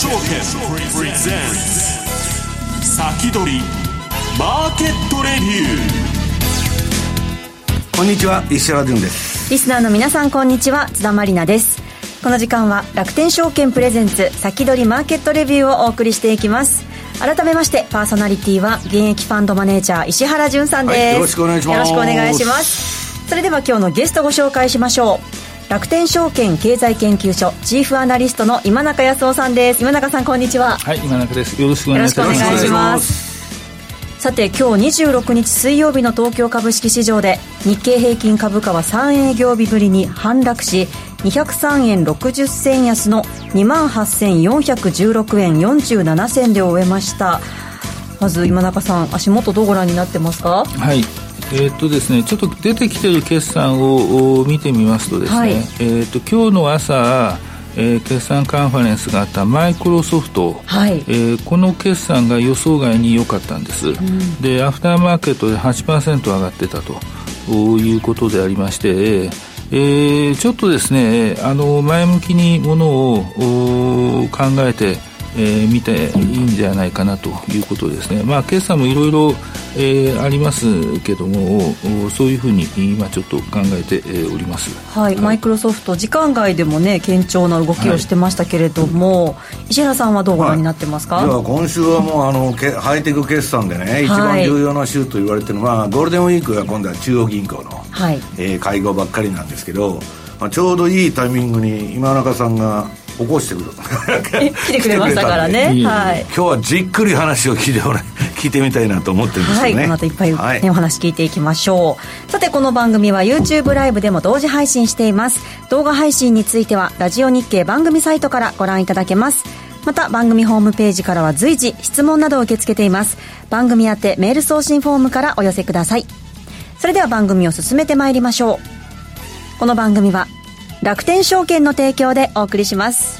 証券プレゼンツ先取りマーケットレビューこんにちは石原潤です。リスナーの皆さんこんにちは。津田まりなです。この時間は楽天証券プレゼンツ先取りマーケットレビューをお送りしていきます。改めましてパーソナリティは現役ファンドマネージャー石原潤さんです、はい、よろしくお願いします。よろしくお願いします。それでは今日のゲストご紹介しましょう楽天証券経済研究所チーフアナリストの今中康夫さんです。今中さんこんにちは。はい今中です。よろしくお願いします。さて今日26日水曜日の東京株式市場で日経平均株価は3営業日ぶりに反落し203円60銭安の2万8416円47銭で終えました。まず今中さん足元どうご覧になってますか？はいえー、っとですね、ちょっと出てきている決算を見てみますとですね、はい、えー、っと今日の朝えー、決算カンファレンスがあったマイクロソフト、はい。えー、この決算が予想外に良かったんです、うん、でアフターマーケットで8%上がってたということでありまして、えー、ちょっとですねあの前向きにものを考えてえー、見ていいんじゃないかなということですね、まあ、決算もいろいろありますけどもそういうふうに今ちょっと考えております、はい、はい、マイクロソフト時間外でもね堅調な動きをしてましたけれども、はい、石原さんはどうご覧になってますか、はい、今週はもうあのハイテク決算でね一番重要な週と言われてるのは、ゴールデンウィークが今度は中央銀行の、はい。えー、会合ばっかりなんですけど、まあ、ちょうどいいタイミングに今中さんが起こしてくる。来てくれましたからね。はい、今日はじっくり話を聞いて 聞いてみたいなと思ってるんですよね、はい、この後いっぱい、ね、はい、お話聞いていきましょう。さてこの番組は YouTube ライブでも同時配信しています。動画配信についてはラジオ日経番組サイトからご覧いただけます。また番組ホームページからは随時質問などを受け付けています。番組宛てメール送信フォームからお寄せください。それでは番組を進めてまいりましょう。この番組は楽天証券の提供でお送りします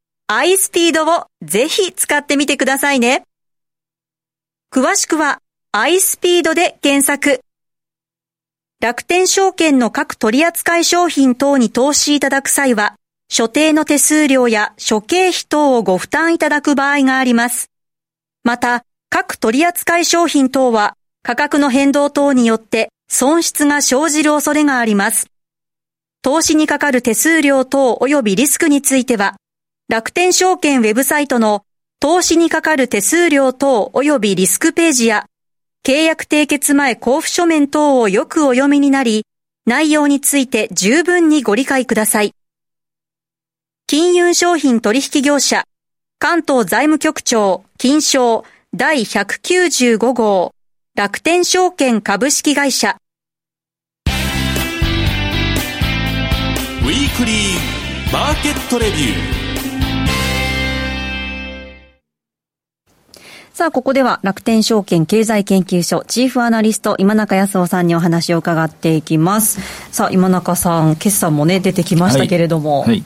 iSpeed をぜひ使ってみてくださいね。詳しくは iSpeed で検索。楽天証券の各取扱商品等に投資いただく際は、所定の手数料や諸経費等をご負担いただく場合があります。また、各取扱商品等は価格の変動等によって損失が生じる恐れがあります。投資にかかる手数料等及びリスクについては、楽天証券ウェブサイトの投資にかかる手数料等及びリスクページや、契約締結前交付書面等をよくお読みになり、内容について十分にご理解ください。金融商品取引業者、関東財務局長、金賞第195号、楽天証券株式会社。ウィークリーマーケットレビュー。さあ、ここでは楽天証券経済研究所チーフアナリスト今中康夫さんにお話を伺っていきます。さあ、今中さん、決算もね、出てきましたけれども。はい、はい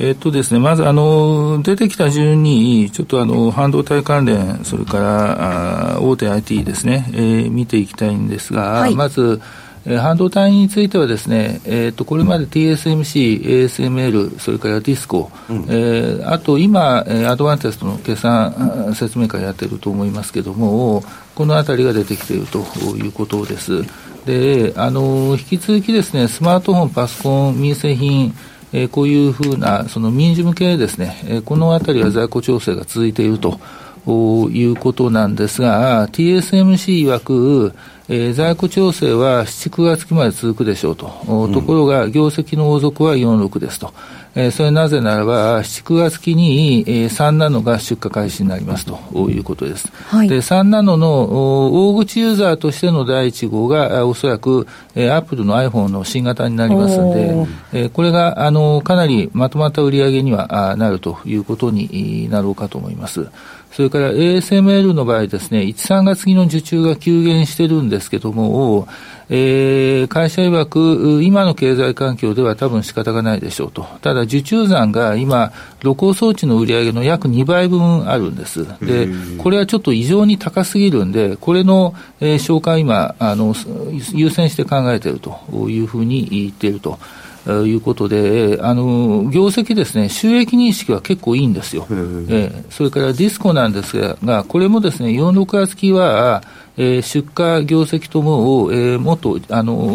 えっとですね、まず、あの、出てきた順に、ちょっとあの、半導体関連、それから、あ大手 IT ですね、えー、見ていきたいんですが、はい、まず、えー、半導体についてはですね、えっ、ー、と、これまで TSMC、ASML、それからディスコ、うん、えー、あと今、アドバンテストの決算説明会やってると思いますけども、このあたりが出てきているということです。で、あの、引き続きですね、スマートフォン、パソコン、民生品、えー、こういうふうなその民事向けですね、えー、このあたりは在庫調整が続いているということなんですが、TSMC 曰く、えー、在庫調整は7、9月期まで続くでしょうと、うん、ところが業績の王族は46ですと、えー、それなぜならば、7、9月期に、えー、3ナノが出荷開始になりますと。いうことです。はい、で、3ナノの大口ユーザーとしての第1号が、おそらく、えー、アップルの iPhone の新型になりますので、えー、これが、あの、かなりまとまった売り上げにはなるということになろうかと思います。それから ASML の場合ですね、1、3月期の受注が急減してるんですけども、えー、会社曰く、今の経済環境では多分仕方がないでしょうと。ただ、受注残が今、露光装置の売り上げの約2倍分あるんです。で、これはちょっと異常に高すぎるんで、これの、えー、消化を今、あの、優先して考えているというふうに言っていると。いうことで、あの業績ですね、収益認識は結構いいんですよ。えー、それからディスコなんですが、これもですね、4、6月期は、えー、出荷業績とも、えー、もっと、あの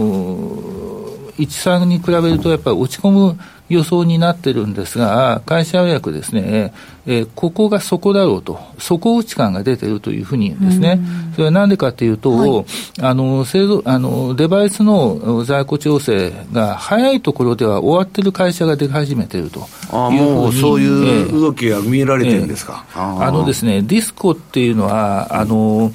ー、1、3に比べるとやっぱり落ち込む予想になってるんですが、会社予約ですね、えー、ここが底だろうと、底打ち感が出てるというふうに言うんですね。それはなんでかというと、はい、あの、製造、あの、デバイスの在庫調整が早いところでは終わってる会社が出始めてるというあもうそういう動きが見えられてるんですか？えー、あのですね、ディスコっていうのは、あの、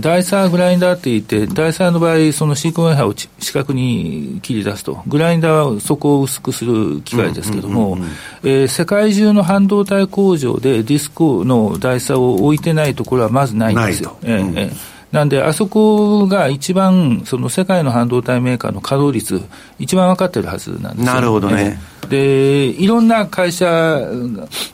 ダイサーグラインダーって言って、ダイサーの場合、そのシークン波を四角に切り出すと、グラインダーはそこを薄くする機械ですけども、世界中の半導体工場でディスコのダイサーを置いてないところはまずないんですよ。えーえーなんで、あそこが一番、その世界の半導体メーカーの稼働率、一番分かってるはずなんですなるほどね。で、いろんな会社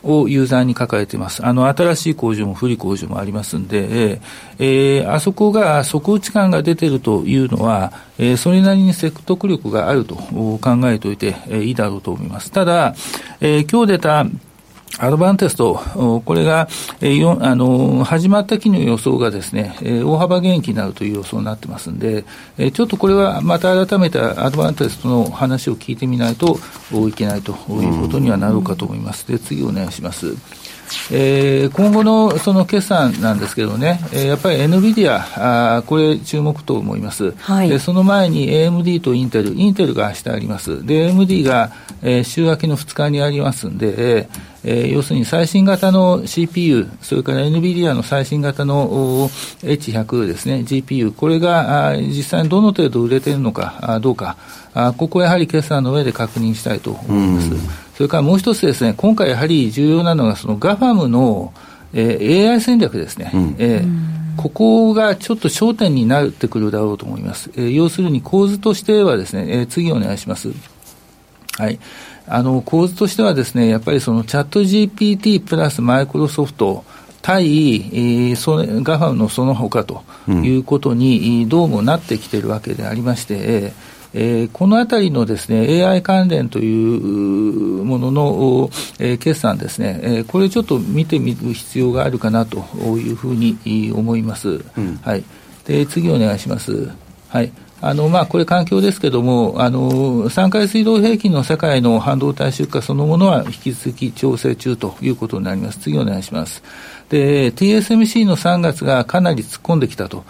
をユーザーに抱えています。あの、新しい工場も古い工場もありますんで、えー、あそこが底打ち感が出てるというのは、えー、それなりに説得力があると考えておいて、えー、いいだろうと思います。ただ、えー、今日出たアドバンテスト、これが、えー、あの始まった期の予想がですね、えー、大幅減益になるという予想になってますんで、えー、ちょっとこれはまた改めてアドバンテストの話を聞いてみないといけないということにはなろうかと思います。で、次お願いします。えー、今後のその決算なんですけどね、えー、やっぱり NVIDIA、あこれ注目と思います、はい、で。その前に AMD とインテル、インテルが明日あります。で、AMD が、えー、週明けの2日にありますんで、えー、要するに最新型の CPU、それから NVIDIA の最新型の H100 ですね、GPU、これがあ実際にどの程度売れているのかあどうかあ、ここはやはり決算の上で確認したいと思います。それからもう一つですね、今回やはり重要なのが、その GAFAM の、えー、AI 戦略ですね。うん、えー、ここがちょっと焦点になってくるだろうと思います。えー、要するに構図としてはですね、えー、次お願いします。はい。あの、構図としてはですね、やっぱりそのチャット GPT プラスマイクロソフト、対、えー、そガファムのその他ということに、どうもなってきてるわけでありまして、えー、このあたりのですね、AI 関連というものの、えー、決算ですね、えー、これちょっと見てみる必要があるかなというふうに思います。うん、はい。で、次お願いします。はい。あの、まあ、これ環境ですけれども、あの、3回水道平均の世界の半導体出荷そのものは引き続き調整中ということになります。次お願いします。で、TSMC の3月がかなり突っ込んできたと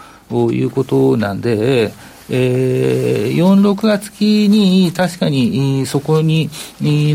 いうことなんで、えー、4、6月期に確かにそこに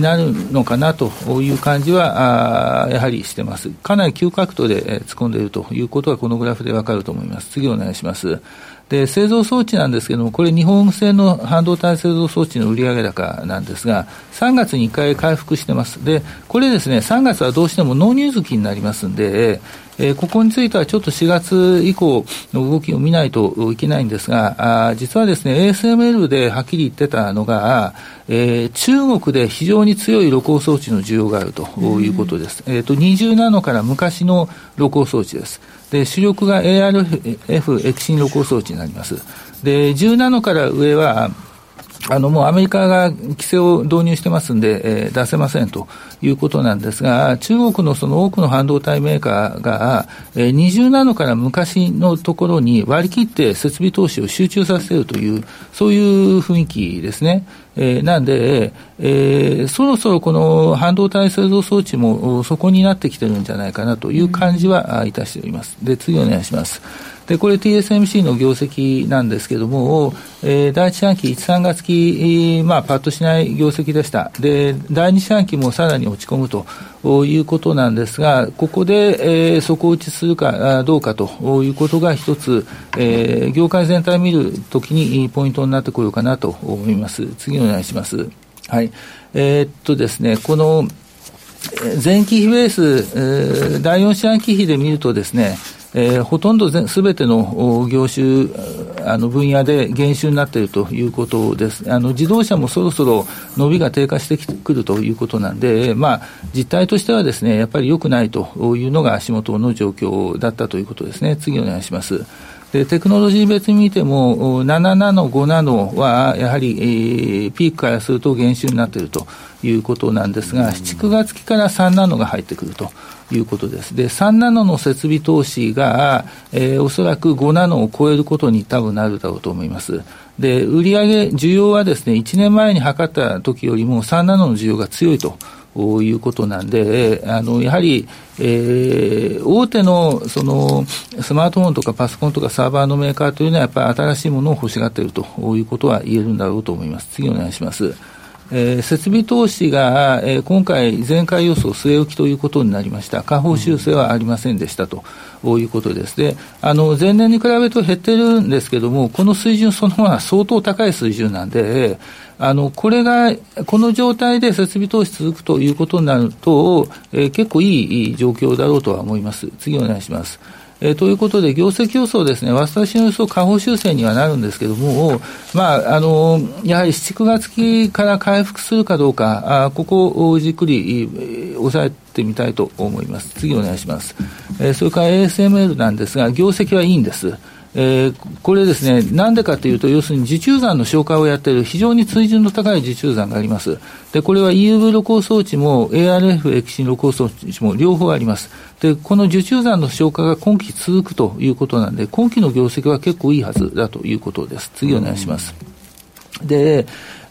なるのかなという感じは、あやはりしてます。かなり急角度で突っ込んでいるということは、このグラフでわかると思います。次お願いします。で、製造装置なんですけれども、これ日本製の半導体製造装置の売上高なんですが、3月に1回回復してます。で、これですね、3月はどうしても納入月になりますんで、えー、ここについてはちょっと4月以降の動きを見ないといけないんですが、あ実はですね、ASML ではっきり言ってたのが、えー、中国で非常に強い露光装置の需要があるということです。えっ、ー、と、20ナノから昔の露光装置です。で、主力が ARF 液芯露光装置になります。で、10ナノから上は、あの、もうアメリカが規制を導入してますんで、えー、出せませんということなんですが、中国のその多くの半導体メーカーが、えー、20ナノから昔のところに割り切って設備投資を集中させるという、そういう雰囲気ですね。えー、なんで、えー、そろそろこの半導体製造装置もそこになってきてるんじゃないかなという感じはいたしております。で、次お願いします。で、これ TSMC の業績なんですけども、えー、第一四半期、1、3月期、まあ、パッとしない業績でした。で、第二四半期もさらに落ち込むということなんですが、ここで、えー、底打ちするかどうかということが一つ、えー、業界全体を見るときにポイントになってこようかなと思います。次お願いします。はい。えー、っとですね、この、前期比ベース、えー、第4四半期比で見るとですね、えー、ほとんどすべての業種、あの分野で減収になっているということです。あの自動車もそろそろ伸びが低下してくるということなんで、まあ、実態としてはですね、やっぱり良くないというのが足元の状況だったということですね。次お願いします。でテクノロジー別に見ても、7ナノ、5ナノはやはり、えー、ピークからすると減収になっているということなんですが、7、9月期から3ナノが入ってくるということです。で、3ナノの設備投資が、えー、おそらく5ナノを超えることに多分なるだろうと思います。で、売上需要はですね、1年前に測った時よりも3ナノの需要が強いと。いうことなんで、あのやはり、えー、大手のそのスマートフォンとかパソコンとかサーバーのメーカーというのは、やっぱり新しいものを欲しがっているということは言えるんだろうと思います。次お願いします。えー、設備投資が、えー、今回、前回予想据え置きということになりました、下方修正はありませんでしたということです。であの前年に比べると減ってるんですけれども、この水準そのものは相当高い水準なんで、あのこれが、この状態で設備投資続くということになると、えー、結構いい状況だろうとは思います。次お願いします。えー、ということで、業績予想ですね、私の予想、下方修正にはなるんですけれども、まあ、あの、やはり7、9月期から回復するかどうか、あここをじっくり抑えてみたいと思います。次お願いします。えー、それから ASML なんですが、業績はいいんです。えー、これですね、なんでかというと、要するに受注残の消化をやっている非常に水準の高い受注残があります。で、これは EUV 露光装置も ARF 液晶露光装置も両方あります。で、この受注残の消化が今期続くということなんで、今期の業績は結構いいはずだということです。次お願いします。で、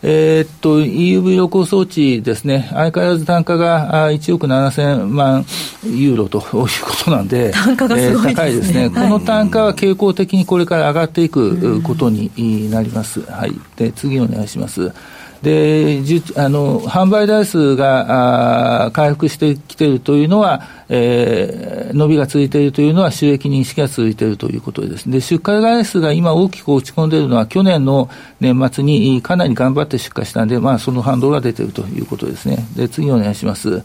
えー、っと、EUV 露光装置ですね、相変わらず単価が1億7000万ユーロと いうことなんで、単価がすごい、ねえー、高いですね、この単価は傾向的にこれから上がっていくことになります。はい。で、次お願いします。であの販売台数が回復してきているというのは、えー、伸びが続いているというのは、収益認識が続いているということです。で出荷台数が今、大きく落ち込んでいるのは、去年の年末にかなり頑張って出荷したんで、まあ、その反動が出ているということですね。で次お願いします。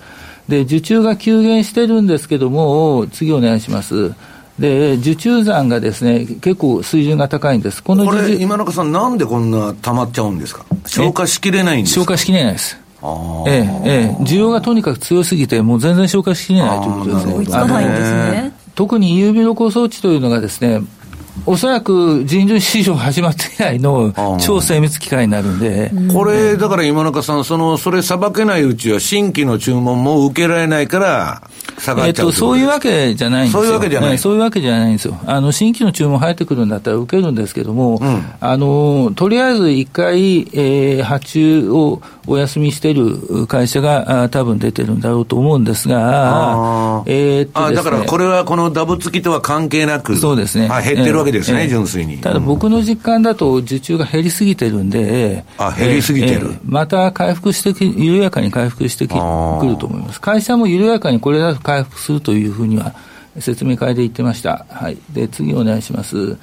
で受注が急減してるんですけども、次お願いします。で受注残がですね結構水準が高いんです、このこれ、今中さん、なんでこんな溜まっちゃうんですか、消化しきれないんです消化しきれないです。ええええ、需要がとにかく強すぎて、もう全然消化しきれないということですね。追いつかないんですね。特に EUV 露光装置というのがですね、おそらく人類史上始まって以来の超精密機械になるんで。これ、だから今中さん、その、それさばけないうちは新規の注文も受けられないから、下がっちゃう、えっと、そういうわけじゃないんですよ。そういうわけじゃない。そういうわけじゃないんですよ。あの、新規の注文入ってくるんだったら受けるんですけども、うん、あの、とりあえず一回、えー、発注をお休みしている会社があ多分出てるんだろうと思うんですが、えー、っと、ね、だからこれはこのダブ付きとは関係なく、そうですね。減ってるわけですね、えー、純粋に。ただ僕の実感だと受注が減りすぎてるんで、あ、減りすぎてる。また回復してき、緩やかに回復してきくると思います。会社も緩やかにこれだと回復するというふうには説明会で言ってました。はい。で、次お願いします。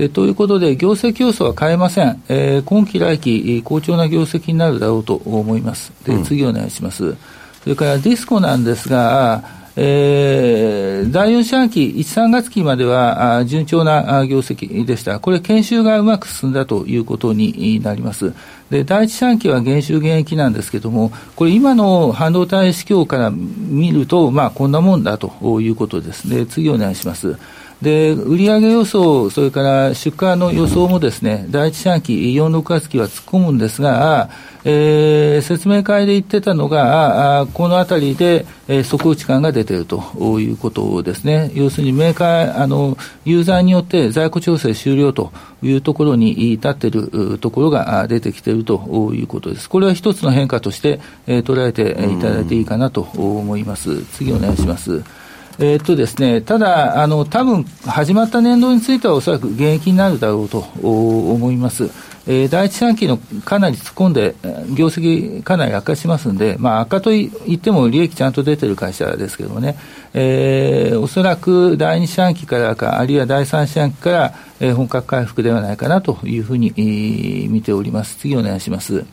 でということで、業績予想は変えません、えー、今期来期、好調な業績になるだろうと思います。で、次お願いします。うん、それからディスコなんですが、えー、第4四半期、1、3月期まではあ順調な業績でした。これ、研修がうまく進んだということになります。で、第1四半期は減収減益なんですけれども、これ、今の半導体市況から見ると、まあ、こんなもんだということです。で、次お願いします。で、売上予想、それから出荷の予想もですね、第一四半期、4、6月期は突っ込むんですが、えー、説明会で言ってたのが、あこのあたりで、えー、底打ち感が出ているということですね。要するにメーカー、あの、ユーザーによって在庫調整終了というところに至っているところが出てきているということです。これは一つの変化として、えー、捉えていただいていいかなと思います。次お願いします。えー、っとですね、ただ、あの、多分始まった年度についてはおそらく減益になるだろうと思います。えー、第一四半期のかなり突っ込んで、業績かなり悪化しますんで、まあ、悪化といっても利益ちゃんと出てる会社ですけどもね、えー、おそらく第二四半期からか、あるいは第三四半期から、えー、本格回復ではないかなというふうに、えー、見ております。次お願いします。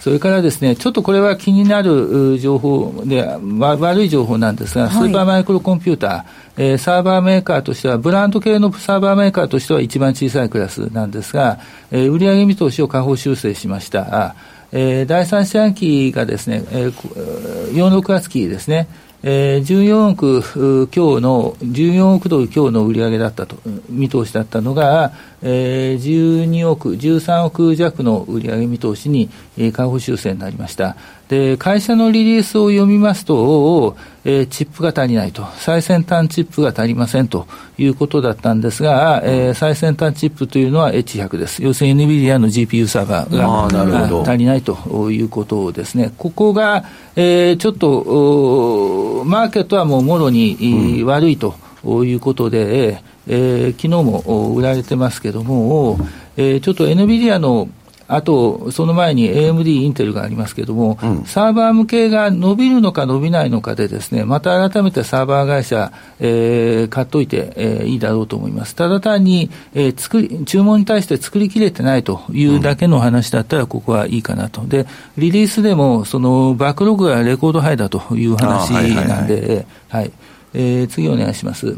それからですね、ちょっとこれは気になる情報で、悪い情報なんですが、スーパーマイクロコンピューター、はい、えー、サーバーメーカーとしては、ブランド系のサーバーメーカーとしては一番小さいクラスなんですが、えー、売上見通しを下方修正しました。えー、第三四半期がですね、えー、4、6月期ですね、えー、14億強の、14億ドル強の売り上げだったと、見通しだったのが、えー、12億、13億弱の売り上げ見通しに、えー、下方修正になりました。で、会社のリリースを読みますと、えー、チップが足りないと、最先端チップが足りませんということだったんですが、えー、最先端チップというのは H100 です。要するに NVIDIA の GPU サーバーが足りないということですね。ここが、えー、ちょっと、マーケットはもうもろに、うん、悪いということで、えー、昨日も売られてますけども、えー、ちょっと NVIDIA のあと、その前に AMD、インテルがありますけれども、うん、サーバー向けが伸びるのか伸びないのかでですね、また改めてサーバー会社、えー、買っといて、えー、いいだろうと思います。ただ単に、えー、作り、注文に対して作りきれてないというだけの話だったら、ここはいいかなと。で、リリースでも、その、バックログがレコードハイだという話なんで、はい、えー、次お願いします。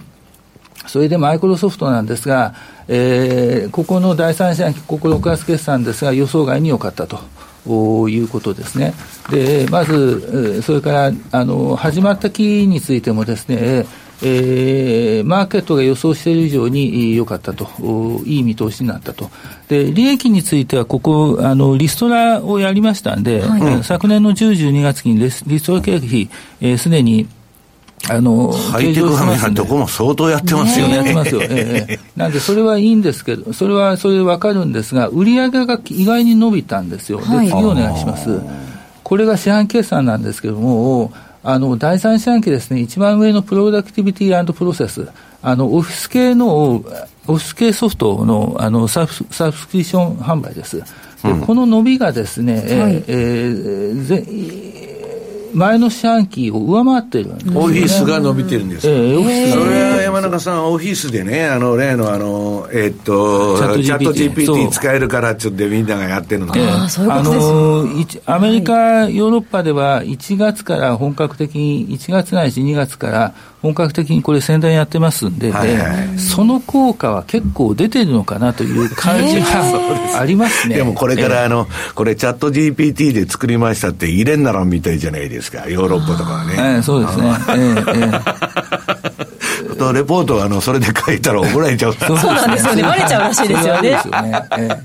それでマイクロソフトなんですが、えー、ここの第三四半期、ここ6月決算ですが、予想外に良かったと。いうことですね。で、まず、それから、あの、始まった期についてもですね、えー、マーケットが予想している以上に良かったと、いい見通しになったと。で、利益については、ここ、あの、リストラをやりましたんで、はい、昨年の10、12月期にリストラ経費、す、えー、で、にあの、ハイテクファミリーとこも相当やってますよね。やってますよ。ええ。なんで、それはいいんですけど、それはそれでわかるんですが、売上が意外に伸びたんですよ。で、次お願いします。これが四半決算なんですけども、あの、第三四半期ですね、一番上のプロダクティビティプロセス、あの、オフィス系の、オフィス系ソフトの、あの、サブサブスクリプション販売です。で、うん、この伸びがですね、はい、えー、ぜ前の四半期を上回ってるんです、ね、オフィスが伸びてるんです。えー、オフィスそれは山中さん、オフィスでね、あの例のあの、えー、っとチャット GPT 使えるからちょっとみんながやってるので、ああのアメリカ、ヨーロッパでは1月から本格的に、1月ないし2月から本格的にこれ宣伝やってますんで、はいはい、その効果は結構出てるのかなという感じが ありますね。でもこれからあの、これチャット GPT で作りましたって入れんならみたいじゃないですか、ヨーロッパとかはね。えー、そうですね。えー、とレポートはあのそれで書いたら怒られちゃうそうなんですよね、バレちゃうらしいですよね。そよね、えー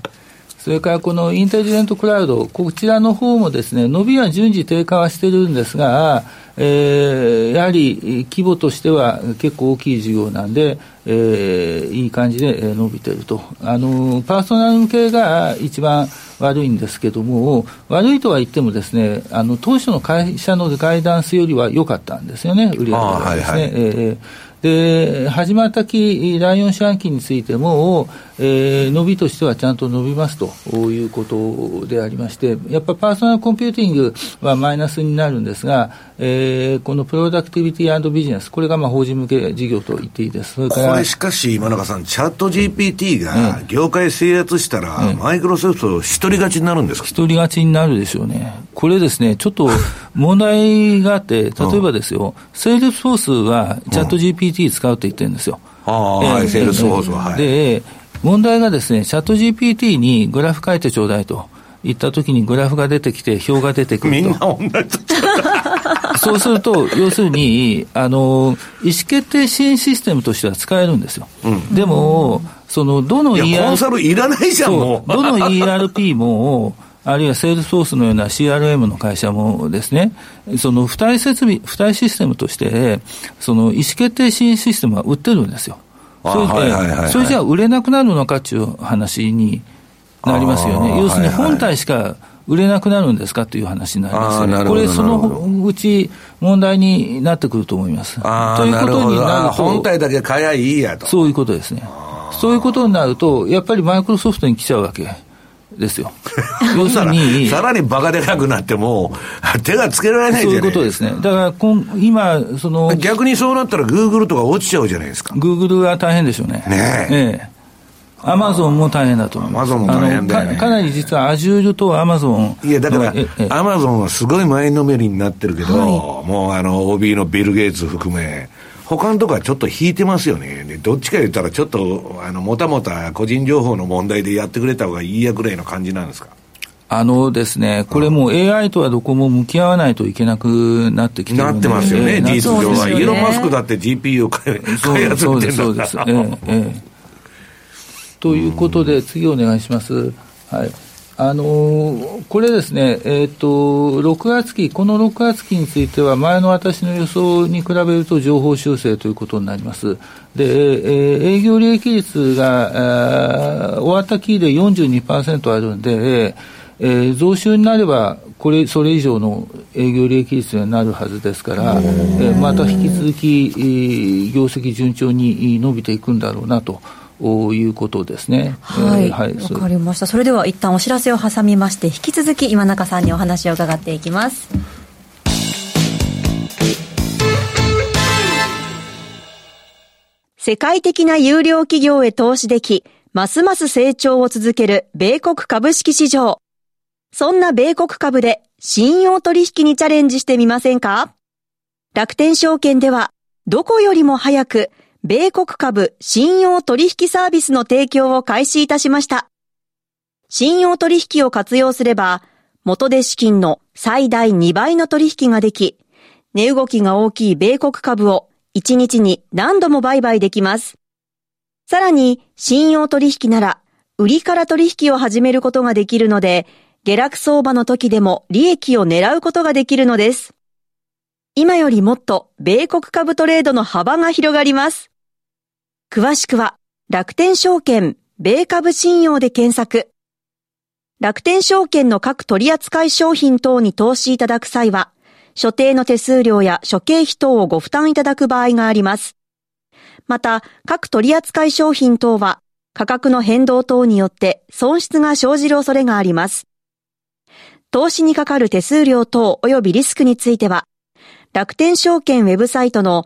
それからこのインテリジェントクラウド、こちらの方もですね、伸びは順次低下はしてるんですが、えー、やはり規模としては結構大きい事業なんで、えー、いい感じで伸びてると。あの、パーソナル向けが一番悪いんですけども、悪いとは言ってもですね、あの、当初の会社のガイダンスよりは良かったんですよね、売り上げがですね。はいはい、えーで、始まった期、第4四半期についても、えー、伸びとしてはちゃんと伸びますということでありまして、やっぱパーソナルコンピューティングはマイナスになるんですが、えー、この productivity business、これがまあ法人向け事業と言っていいです。これしかし、今中さん、チャット GPT が業界制圧したら、うん、マイクロソフト一人勝ちになるんですか？一人勝ちになるでしょうね。これですね、ちょっと問題があって、例えばですよ、セールスフォースはチャット GPT 使うと言ってるんですよ。ああ、はい、セールスフォースは。はい、で、問題がですね、チャット GPT にグラフ書いてちょうだいと。言ったときにグラフが出てきて、表が出てくると。みんな同じそうすると、要するに、あの、意思決定支援システムとしては使えるんですよ。うん、でも、その、どの ERP、コンサルいらないじゃん、もう。どの ERP も、あるいはセールスフォースのような CRM の会社もですね、その付帯設備、付帯システムとして、その意思決定支援システムは売ってるんですよ。それで、それじゃあ売れなくなるのかっていう話になりますよね。要するに本体しか売れなくなるんですかという話になりますよね。これ、そのうち問題になってくると思います。ということになると。本体だけ買えばいいやと。そういうことですね。そういうことになると、やっぱりマイクロソフトに来ちゃうわけ。ですよ。要する に。さらにバカでかくなっても、手がつけられないそういうことですね。だから今、その。逆にそうなったら、グーグルとか落ちちゃうじゃないですか。グーグルは大変でしょうね。ねえ。ええアマゾンも大変だと思います。アマゾンも大変だよ、ね、かなり実はアジュールとアマゾン。いや、だから、アマゾンはすごい前のめりになってるけど、はい、もうあの、OB のビル・ゲイツ含め、他のとこはちょっと引いてますよね。でどっちか言ったら、ちょっと、あの、もたもた個人情報の問題でやってくれた方がいいやぐらいの感じなんですか？あのですね、これもう AI とはどこも向き合わないといけなくなってきてるなってますよね、事実上は。イーロン・マスクだって GPU を開発してるんだそうです、そうです。ええええ、ということで、次お願いします。はい。あのー、これですね、えっ、ー、と、6月期、この6月期については、前の私の予想に比べると情報修正ということになります。で、えー、営業利益率が、終わった期で42%あるんで、えー、増収になれば、これ、それ以上の営業利益率になるはずですから、えー、また引き続き、えー、業績順調に伸びていくんだろうなと。いうことですね。はい。わ、はい、かりました。それでは一旦お知らせを挟みまして、引き続き今中さんにお話を伺っていきます。世界的な有料企業へ投資でき、ますます成長を続ける米国株式市場。そんな米国株で信用取引にチャレンジしてみませんか？楽天証券では、どこよりも早く、米国株信用取引サービスの提供を開始いたしました。信用取引を活用すれば、元で資金の最大2倍の取引ができ、値動きが大きい米国株を1日に何度も売買できます。さらに、信用取引なら、売りから取引を始めることができるので、下落相場の時でも利益を狙うことができるのです。今よりもっと米国株トレードの幅が広がります。詳しくは楽天証券米株信用で検索。楽天証券の各取扱商品等に投資いただく際は、所定の手数料や諸経費等をご負担いただく場合があります。また、各取扱商品等は価格の変動等によって損失が生じる恐れがあります。投資にかかる手数料等及びリスクについては、楽天証券ウェブサイトの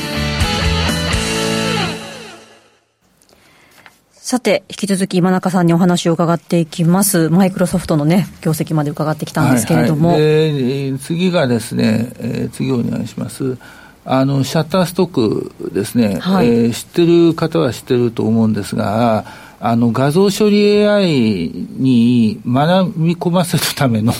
さて、引き続き今中さんにお話を伺っていきます。マイクロソフトのね、業績まで伺ってきたんですけれども。はいはい、次がですね、えー、次お願いします。あの、シャッターストックですね、はい、えー、知ってる方は知ってると思うんですが、あの画像処理 AI に学び込ませるための、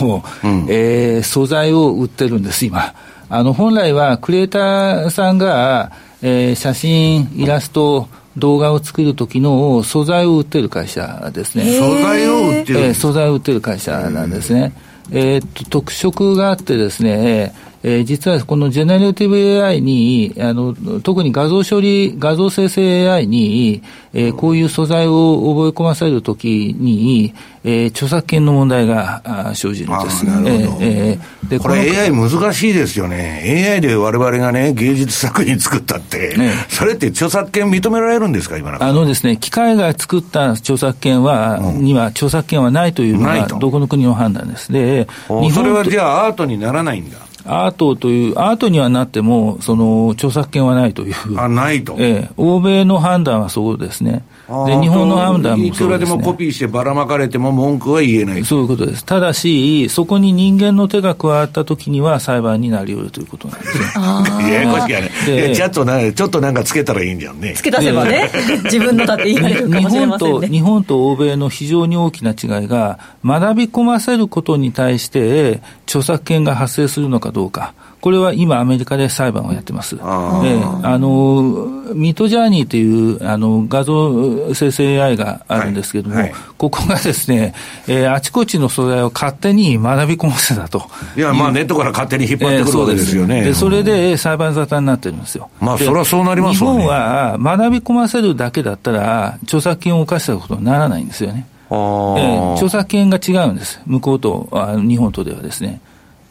うん、えー、素材を売ってるんです、今。あの本来はクリエイターさんが、えー、写真、イラスト、動画を作る時の素材を売ってる会社ですね。素材を売ってる、えー、素材を売ってる会社なんですね。えー、っと、特色があってですね、えー、実はこのジェネラティブ AI に、あの、特に画像処理、画像生成 AI に、えー、こういう素材を覚え込ませるときに、えー、著作権の問題が生じるんです。なるほど。えー、でこれ AI 難しいですよね。AI で我々がね、芸術作品作ったって、ね、それって著作権認められるんですか、今あのですね、機械が作った著作権は、うん、には著作権はないというのが、どこの国の判断です。で、日本それはじゃあアートにならないんだ。アートという、アートにはなっても、その著作権はないという。あ、ないと。ええ、欧米の判断はそうですね。で、日本の判断も、ね、いくらでもコピーしてばらまかれても文句は言えない。そういうことです。ただし、そこに人間の手が加わったときには裁判になり得るということなんですね。ややこしいやね。ちょっとな、ちょっとなんかつけたらいいんじゃんね。つけ出せばね、自分のだって言いられるかもしれませんね。日本と欧米の非常に大きな違いが、学び込ませることに対して、著作権が発生するのかどうか。これは今、アメリカで裁判をやってます。あえあのミッドジャーニーというあの画像生成 AI があるんですけれども、はいはい、ここがですね、えー、あちこちの素材を勝手に学び込ませたと。いや、まあ、ネットから勝手に引っ張ってくるわけですよね。えー、でそれで裁判沙汰になってるんですよ。まあ、それはそうなりますよね。日本は学び込ませるだけだったら、著作権を犯したことにならないんですよね。えー、著作権が違うんです。向こうと、あ日本とではですね。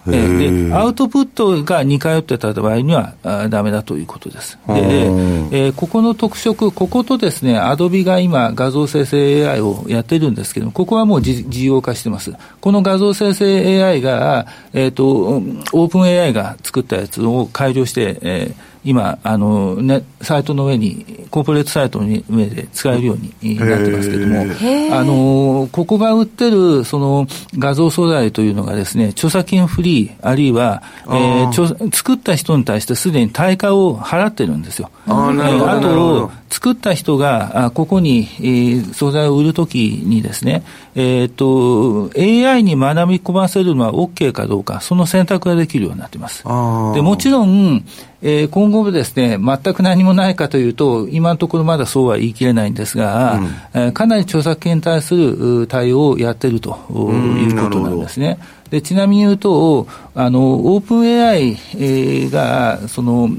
でアウトプットが似通ってた場合にはだめだということです。で、えー、ここの特色、こことですね、アドビが今、画像生成 AI をやってるんですけどここはもう事業化してます。この画像生成 AI が、えっ、ー、と、オープン AI が作ったやつを改良して、えー今あの、ね、サイトの上に、コーポレートサイトの上で使えるようになってますけれども、あのここが売ってるその画像素材というのがですね、著作権フリー、あるいは、えー、作った人に対してすでに対価を払ってるんですよ。ああと、作った人が、あここに、えー、素材を売るときにですね、えっ、ー、と、AI に学び込ませるのは OK かどうか、その選択ができるようになっています。でもちろん、えー、今後もですね、全く何もないかというと、今のところまだそうは言い切れないんですが、うん、えー、かなり著作権に対する対応をやってるということなんですね。でちなみに言うと、あの、オープン AI が、その、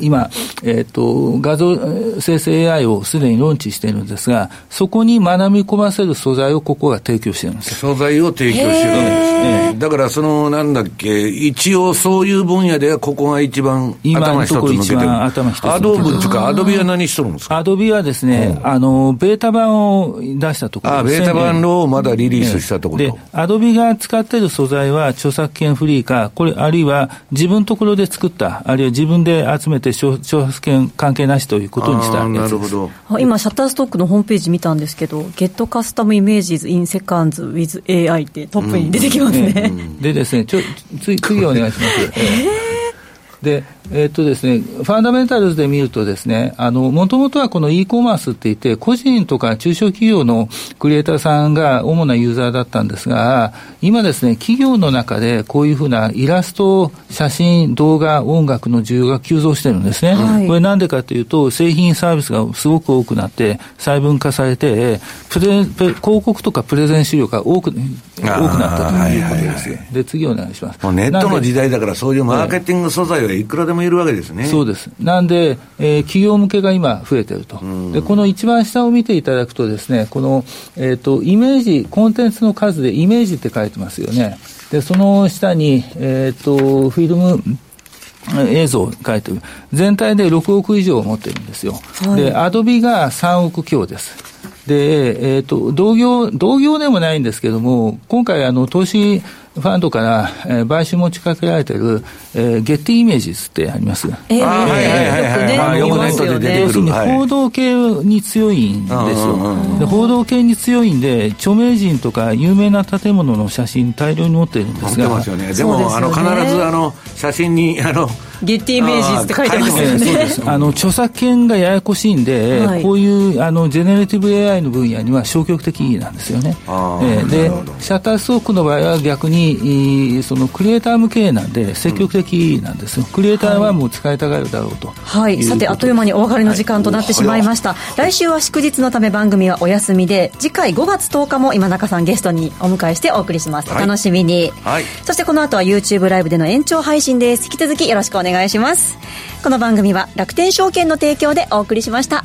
今、えっ、ー、と、画像生成 AI をすでにローンチしているんですが、そこに学び込ませる素材をここが提供してるんです。素材を提供してるんですね。だから、その、なんだっけ、一応そういう分野ではここが一番頭一つ抜けてる。頭一つアドブっていうか、アドビは何しとるんですか？アドビはですね、うん、あの、ベータ版を出したところあ、ベータ版をまだリリースしたところ。で、アドビが使っている素材は著作権フリーか、これ、あるいは自分のところで作った、あるいは自分で集めて著作権関係なしということにしたやつです。今、シャッターストックのホームページ見たんですけど、ゲットカスタムイメージズインセカンズウィズ AI ってトップに出てきますね。うん、でですね、ちょ次次お願いします。えー、でえっとですね、ファンダメンタルズで見るとですね、あの、もともとはこの e コマースって言って、個人とか中小企業のクリエイターさんが主なユーザーだったんですが、今ですね、企業の中でこういうふうなイラスト、写真、動画、音楽の需要が急増してるんですね。はい、これなんでかというと、製品サービスがすごく多くなって、細分化されて、プレ広告とかプレゼン資料が多く、多くなったということです。はいはい、で、次お願いします。ネットの時代だからそういうマーケティング素材はいくらでもいるわけですね。そうです。なんで、えー、企業向けが今増えてると。で、この一番下を見ていただくとですね、この、えっ、ー、と、イメージ、コンテンツの数でイメージって書いてますよね。で、その下に、えっ、ー、と、フィルム、映像を書いてる。全体で6億以上を持ってるんですよ。はい、で、アドビが3億強です。で、えっ、ー、と、同業、同業でもないんですけども、今回、あの、投資ファンドから、えー、買収持ちかけられてる、えー、ゲッティイメージズってあります。えー、はいはいはいはい。よくネットで出てくる。報道系に強いんですよ。で報道系に強いんで、著名人とか有名な建物の写真大量に持ってるんですが。持ってますよね。でも、でね、あの、必ずあの、写真に、あの、ゲッティイメージズって書いてますよね。あの、著作権がややこしいんで、はい、こういう、あの、ジェネレティブ AI の分野には消極的なんですよね。えー、で、シャッターストックの場合は逆に、そのクリエイター向けなんで、積極的なんですよ。クリエイターはもう使いたがるだろうと。はい。さて、あっという間にお別れの時間となってしまいました。来週は祝日のため番組はお休みで、次回5月10日も今中さんゲストにお迎えしてお送りします。お楽しみに。はい。そしてこの後は YouTube ライブでの延長配信です。引き続きよろしくお願いします。この番組は楽天証券の提供でお送りしました。